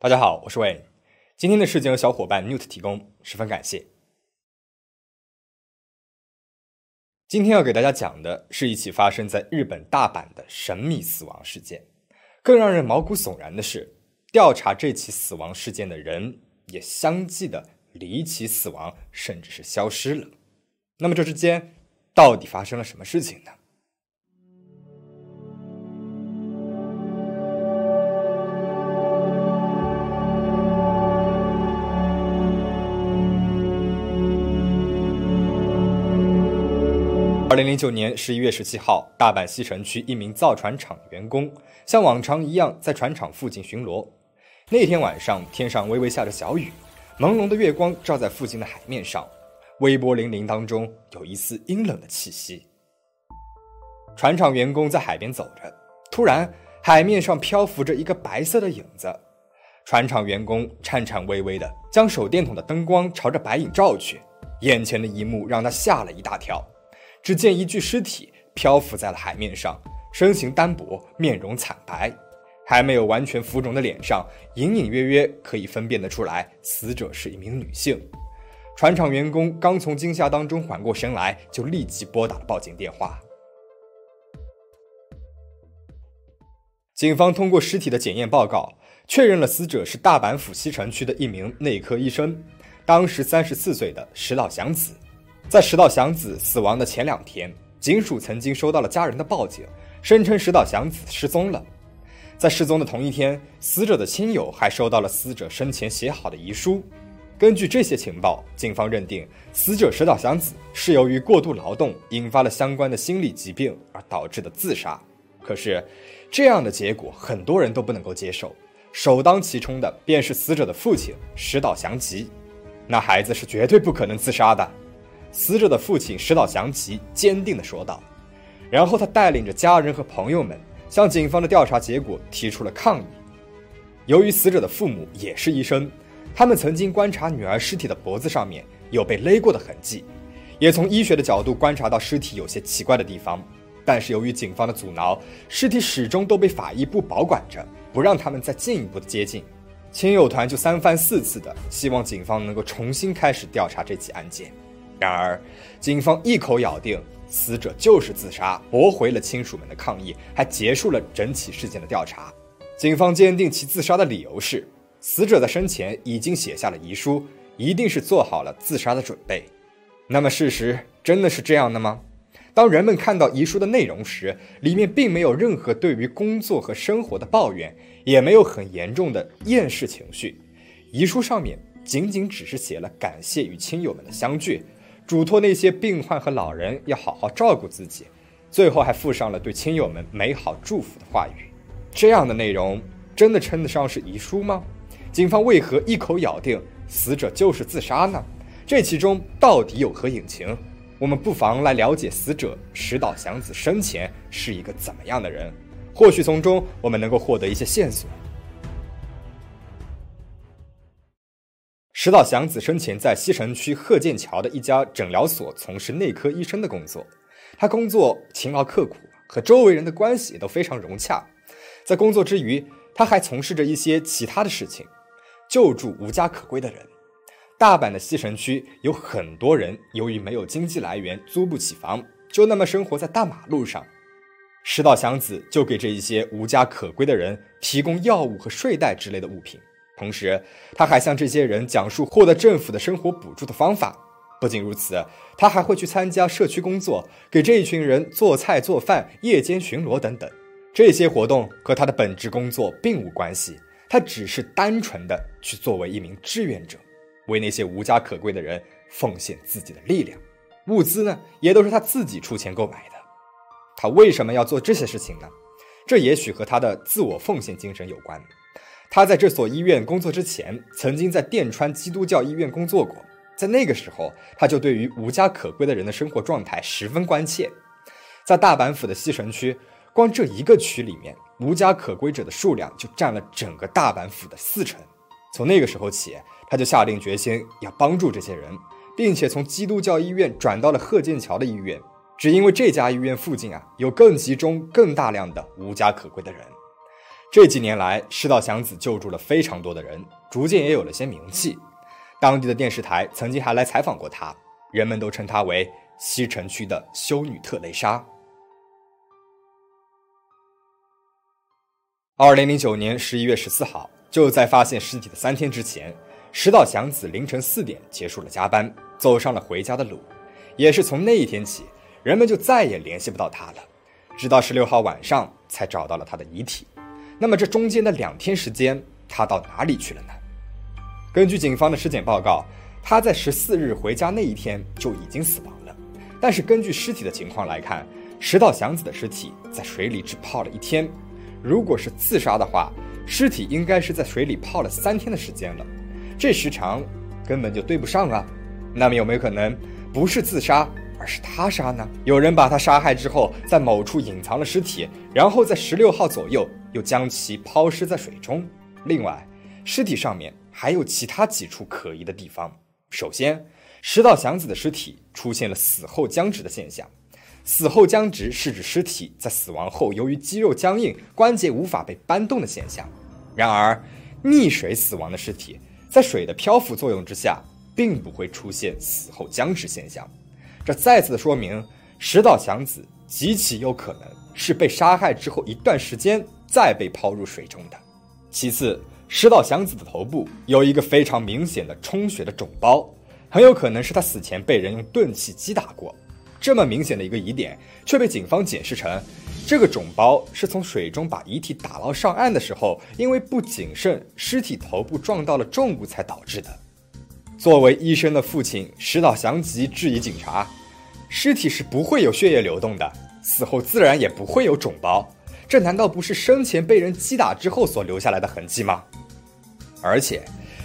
大家好，我是魏。今天的事件由小伙伴 Newt 提供，十分感谢。今天要给大家讲的是一起发生在日本大阪的神秘死亡事件。更让人毛骨悚然的是，调查这起死亡事件的人也相继的离奇死亡，甚至是消失了。那么这之间到底发生了什么事情呢？零零九年十一月十七号，大阪西城区一名造船厂员工像往常一样在船厂附近巡逻。那天晚上，天上微微下着小雨，朦胧的月光照在附近的海面上，微波粼粼当中有一丝阴冷的气息。船厂员工在海边走着，突然海面上漂浮着一个白色的影子。船厂员工颤颤巍巍地将手电筒的灯光朝着白影照去，眼前的一幕让他吓了一大跳。只见一具尸体漂浮在了海面上，身形单薄，面容惨白，还没有完全浮肿的脸上，隐隐约约可以分辨得出来，死者是一名女性。船厂员工刚从惊吓当中缓过神来，就立即拨打了报警电话。警方通过尸体的检验报告，确认了死者是大阪府西城区的一名内科医生，当时三十四岁的石岛祥子。在石岛祥子死亡的前两天，警署曾经收到了家人的报警，声称石岛祥子失踪了。在失踪的同一天，死者的亲友还收到了死者生前写好的遗书。根据这些情报，警方认定死者石岛祥子是由于过度劳动引发了相关的心理疾病而导致的自杀。可是，这样的结果很多人都不能够接受。首当其冲的便是死者的父亲石岛祥吉，那孩子是绝对不可能自杀的。死者的父亲石岛祥吉坚定地说道，然后他带领着家人和朋友们向警方的调查结果提出了抗议。由于死者的父母也是医生，他们曾经观察女儿尸体的脖子上面有被勒过的痕迹，也从医学的角度观察到尸体有些奇怪的地方。但是由于警方的阻挠，尸体始终都被法医部保管着，不让他们再进一步的接近。亲友团就三番四次的希望警方能够重新开始调查这起案件。然而，警方一口咬定死者就是自杀，驳回了亲属们的抗议，还结束了整起事件的调查。警方坚定其自杀的理由是，死者在生前已经写下了遗书，一定是做好了自杀的准备。那么，事实真的是这样的吗？当人们看到遗书的内容时，里面并没有任何对于工作和生活的抱怨，也没有很严重的厌世情绪。遗书上面仅仅只是写了感谢与亲友们的相聚。嘱托那些病患和老人要好好照顾自己，最后还附上了对亲友们美好祝福的话语。这样的内容真的称得上是遗书吗？警方为何一口咬定死者就是自杀呢？这其中到底有何隐情？我们不妨来了解死者石岛祥子生前是一个怎么样的人，或许从中我们能够获得一些线索。石岛祥子生前在西城区鹤见桥的一家诊疗所从事内科医生的工作，他工作勤劳刻苦，和周围人的关系也都非常融洽。在工作之余，他还从事着一些其他的事情，救助无家可归的人。大阪的西城区有很多人由于没有经济来源，租不起房，就那么生活在大马路上。石岛祥子就给这一些无家可归的人提供药物和睡袋之类的物品。同时，他还向这些人讲述获得政府的生活补助的方法。不仅如此，他还会去参加社区工作，给这一群人做菜做饭、夜间巡逻等等。这些活动和他的本职工作并无关系，他只是单纯的去作为一名志愿者，为那些无家可归的人奉献自己的力量。物资呢，也都是他自己出钱购买的。他为什么要做这些事情呢？这也许和他的自我奉献精神有关。他在这所医院工作之前，曾经在电川基督教医院工作过。在那个时候，他就对于无家可归的人的生活状态十分关切。在大阪府的西城区，光这一个区里面，无家可归者的数量就占了整个大阪府的四成。从那个时候起，他就下定决心要帮助这些人，并且从基督教医院转到了鹤见桥的医院，只因为这家医院附近啊有更集中、更大量的无家可归的人。这几年来，石岛祥子救助了非常多的人，逐渐也有了些名气。当地的电视台曾经还来采访过他，人们都称他为西城区的修女特蕾莎。二零零九年十一月十四号，就在发现尸体的三天之前，石岛祥子凌晨四点结束了加班，走上了回家的路。也是从那一天起，人们就再也联系不到他了，直到十六号晚上才找到了他的遗体。那么这中间的两天时间，他到哪里去了呢？根据警方的尸检报告，他在十四日回家那一天就已经死亡了。但是根据尸体的情况来看，石岛祥子的尸体在水里只泡了一天。如果是自杀的话，尸体应该是在水里泡了三天的时间了，这时长根本就对不上啊。那么有没有可能不是自杀，而是他杀呢？有人把他杀害之后，在某处隐藏了尸体，然后在十六号左右又将其抛尸在水中。另外，尸体上面还有其他几处可疑的地方。首先，石岛祥子的尸体出现了死后僵直的现象。死后僵直是指尸体在死亡后由于肌肉僵硬、关节无法被搬动的现象。然而，溺水死亡的尸体在水的漂浮作用之下，并不会出现死后僵直现象。这再次的说明，石岛祥子极其有可能是被杀害之后一段时间再被抛入水中的。其次，石岛祥子的头部有一个非常明显的充血的肿包，很有可能是他死前被人用钝器击打过。这么明显的一个疑点，却被警方解释成，这个肿包是从水中把遗体打捞上岸的时候，因为不谨慎，尸体头部撞到了重物才导致的。作为医生的父亲石岛祥吉质疑警察：尸体是不会有血液流动的，死后自然也不会有肿包，这难道不是生前被人击打之后所留下来的痕迹吗？而且，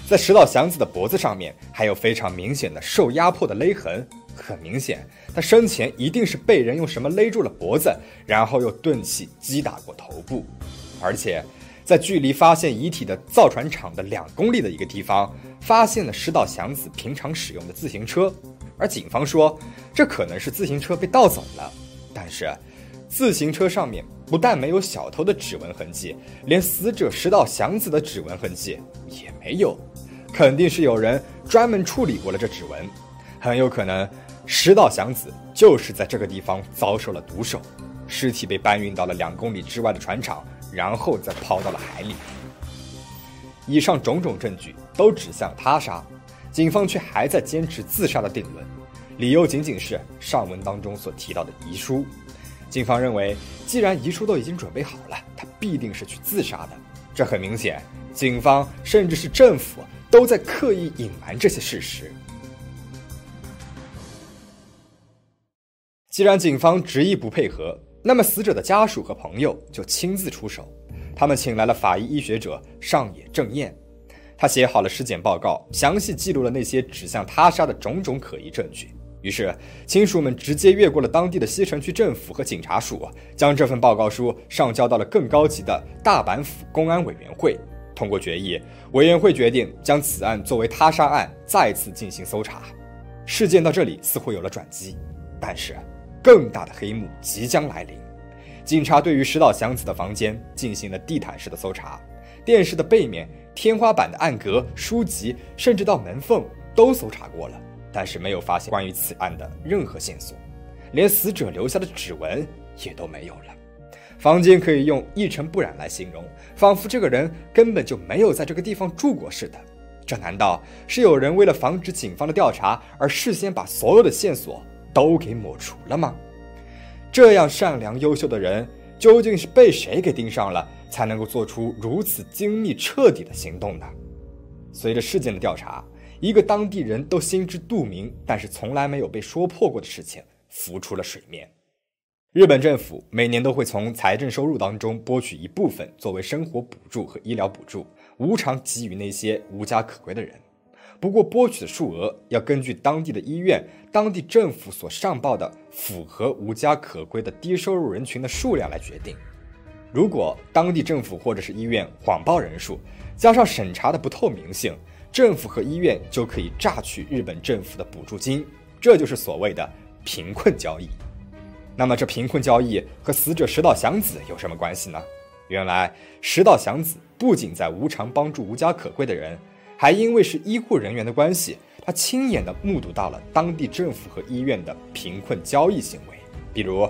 在石岛祥子的脖子上面还有非常明显的受压迫的勒痕。很明显，他生前一定是被人用什么勒住了脖子，然后又钝器击打过头部。而且，在距离发现遗体的造船厂的两公里的一个地方，发现了石岛祥子平常使用的自行车。而警方说，这可能是自行车被盗走了。但是，自行车上面不但没有小偷的指纹痕迹，连死者石岛祥子的指纹痕迹也没有，肯定是有人专门处理过了这指纹，很有可能。石岛祥子就是在这个地方遭受了毒手，尸体被搬运到了两公里之外的船厂，然后再抛到了海里。以上种种证据都指向他杀，警方却还在坚持自杀的定论，理由仅仅是上文当中所提到的遗书。警方认为，既然遗书都已经准备好了，他必定是去自杀的。这很明显，警方甚至是政府都在刻意隐瞒这些事实。既然警方执意不配合，那么死者的家属和朋友就亲自出手。他们请来了法医医学者上野正彦，他写好了尸检报告，详细记录了那些指向他杀的种种可疑证据。于是，亲属们直接越过了当地的西城区政府和警察署，将这份报告书上交到了更高级的大阪府公安委员会。通过决议，委员会决定将此案作为他杀案再次进行搜查。事件到这里似乎有了转机，但是。更大的黑幕即将来临，警察对于石岛祥子的房间进行了地毯式的搜查，电视的背面、天花板的暗格、书籍，甚至到门缝都搜查过了，但是没有发现关于此案的任何线索，连死者留下的指纹也都没有了。房间可以用一尘不染来形容，仿佛这个人根本就没有在这个地方住过似的。这难道是有人为了防止警方的调查而事先把所有的线索？都给抹除了吗？这样善良优秀的人，究竟是被谁给盯上了，才能够做出如此精密彻底的行动呢？随着事件的调查，一个当地人都心知肚明，但是从来没有被说破过的事情浮出了水面。日本政府每年都会从财政收入当中拨取一部分作为生活补助和医疗补助，无偿给予那些无家可归的人。不过，拨取的数额要根据当地的医院、当地政府所上报的符合无家可归的低收入人群的数量来决定。如果当地政府或者是医院谎报人数，加上审查的不透明性，政府和医院就可以榨取日本政府的补助金，这就是所谓的贫困交易。那么，这贫困交易和死者石岛祥子有什么关系呢？原来石岛祥子不仅在无偿帮助无家可归的人，还因为是医护人员的关系，他亲眼的目睹到了当地政府和医院的贫困交易行为，比如，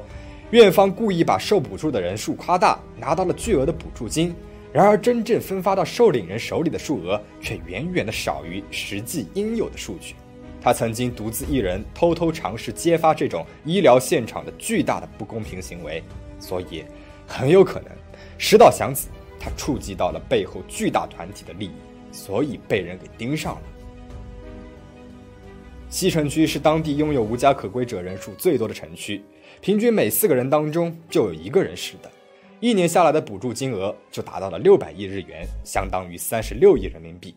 院方故意把受补助的人数夸大，拿到了巨额的补助金，然而真正分发到受领人手里的数额却远远的少于实际应有的数据。他曾经独自一人偷偷尝试揭发这种医疗现场的巨大的不公平行为，所以很有可能石岛祥子他触及到了背后巨大团体的利益，所以被人给盯上了。西城区是当地拥有无家可归者人数最多的城区，平均每四个人当中就有一个人是的，一年下来的补助金额就达到了六百亿日元，相当于三十六亿人民币。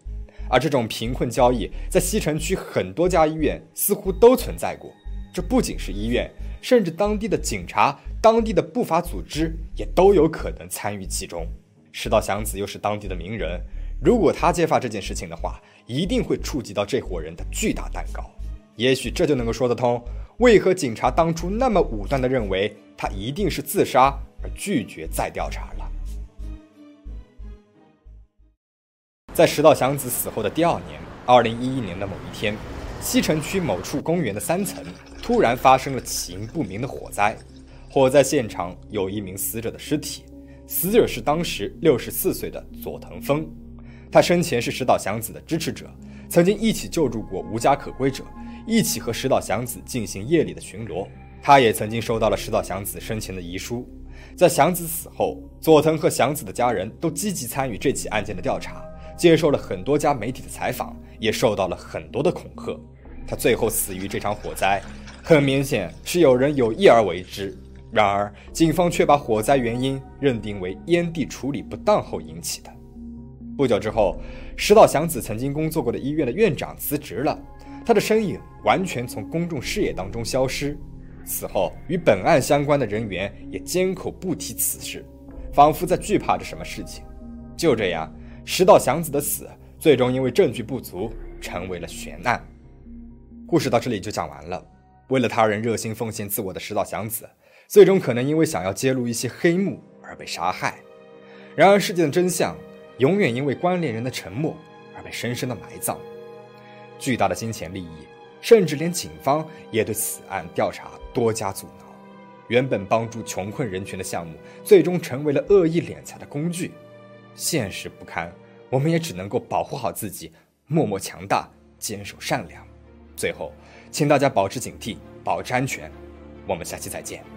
而这种贫困交易，在西城区很多家医院似乎都存在过。这不仅是医院，甚至当地的警察、当地的不法组织也都有可能参与其中。石道祥子又是当地的名人，如果他揭发这件事情的话，一定会触及到这伙人的巨大蛋糕。也许这就能够说得通，为何警察当初那么武断地认为他一定是自杀，而拒绝再调查了。在石道祥子死后的第二年，二零一一年的某一天，西城区某处公园的三层突然发生了起因不明的火灾。火灾现场有一名死者的尸体，死者是当时六十四岁的佐藤丰。他生前是石岛祥子的支持者，曾经一起救助过无家可归者，一起和石岛祥子进行夜里的巡逻。他也曾经收到了石岛祥子生前的遗书。在祥子死后，佐藤和祥子的家人都积极参与这起案件的调查。接受了很多家媒体的采访，也受到了很多的恐吓。他最后死于这场火灾，很明显是有人有意而为之。然而，警方却把火灾原因认定为烟蒂处理不当后引起的。不久之后，石岛祥子曾经工作过的医院的院长辞职了，他的身影完全从公众视野当中消失。此后，与本案相关的人员也缄口不提此事，仿佛在惧怕着什么事情。就这样。石道祥子的死最终因为证据不足成为了悬案。故事到这里就讲完了。为了他人热心奉献自我的石道祥子，最终可能因为想要揭露一些黑幕而被杀害。然而，事件的真相永远因为关联人的沉默而被深深的埋葬。巨大的金钱利益，甚至连警方也对此案调查多加阻挠。原本帮助穷困人群的项目，最终成为了恶意敛财的工具。现实不堪，我们也只能够保护好自己，默默强大，坚守善良。最后，请大家保持警惕，保持安全。我们下期再见。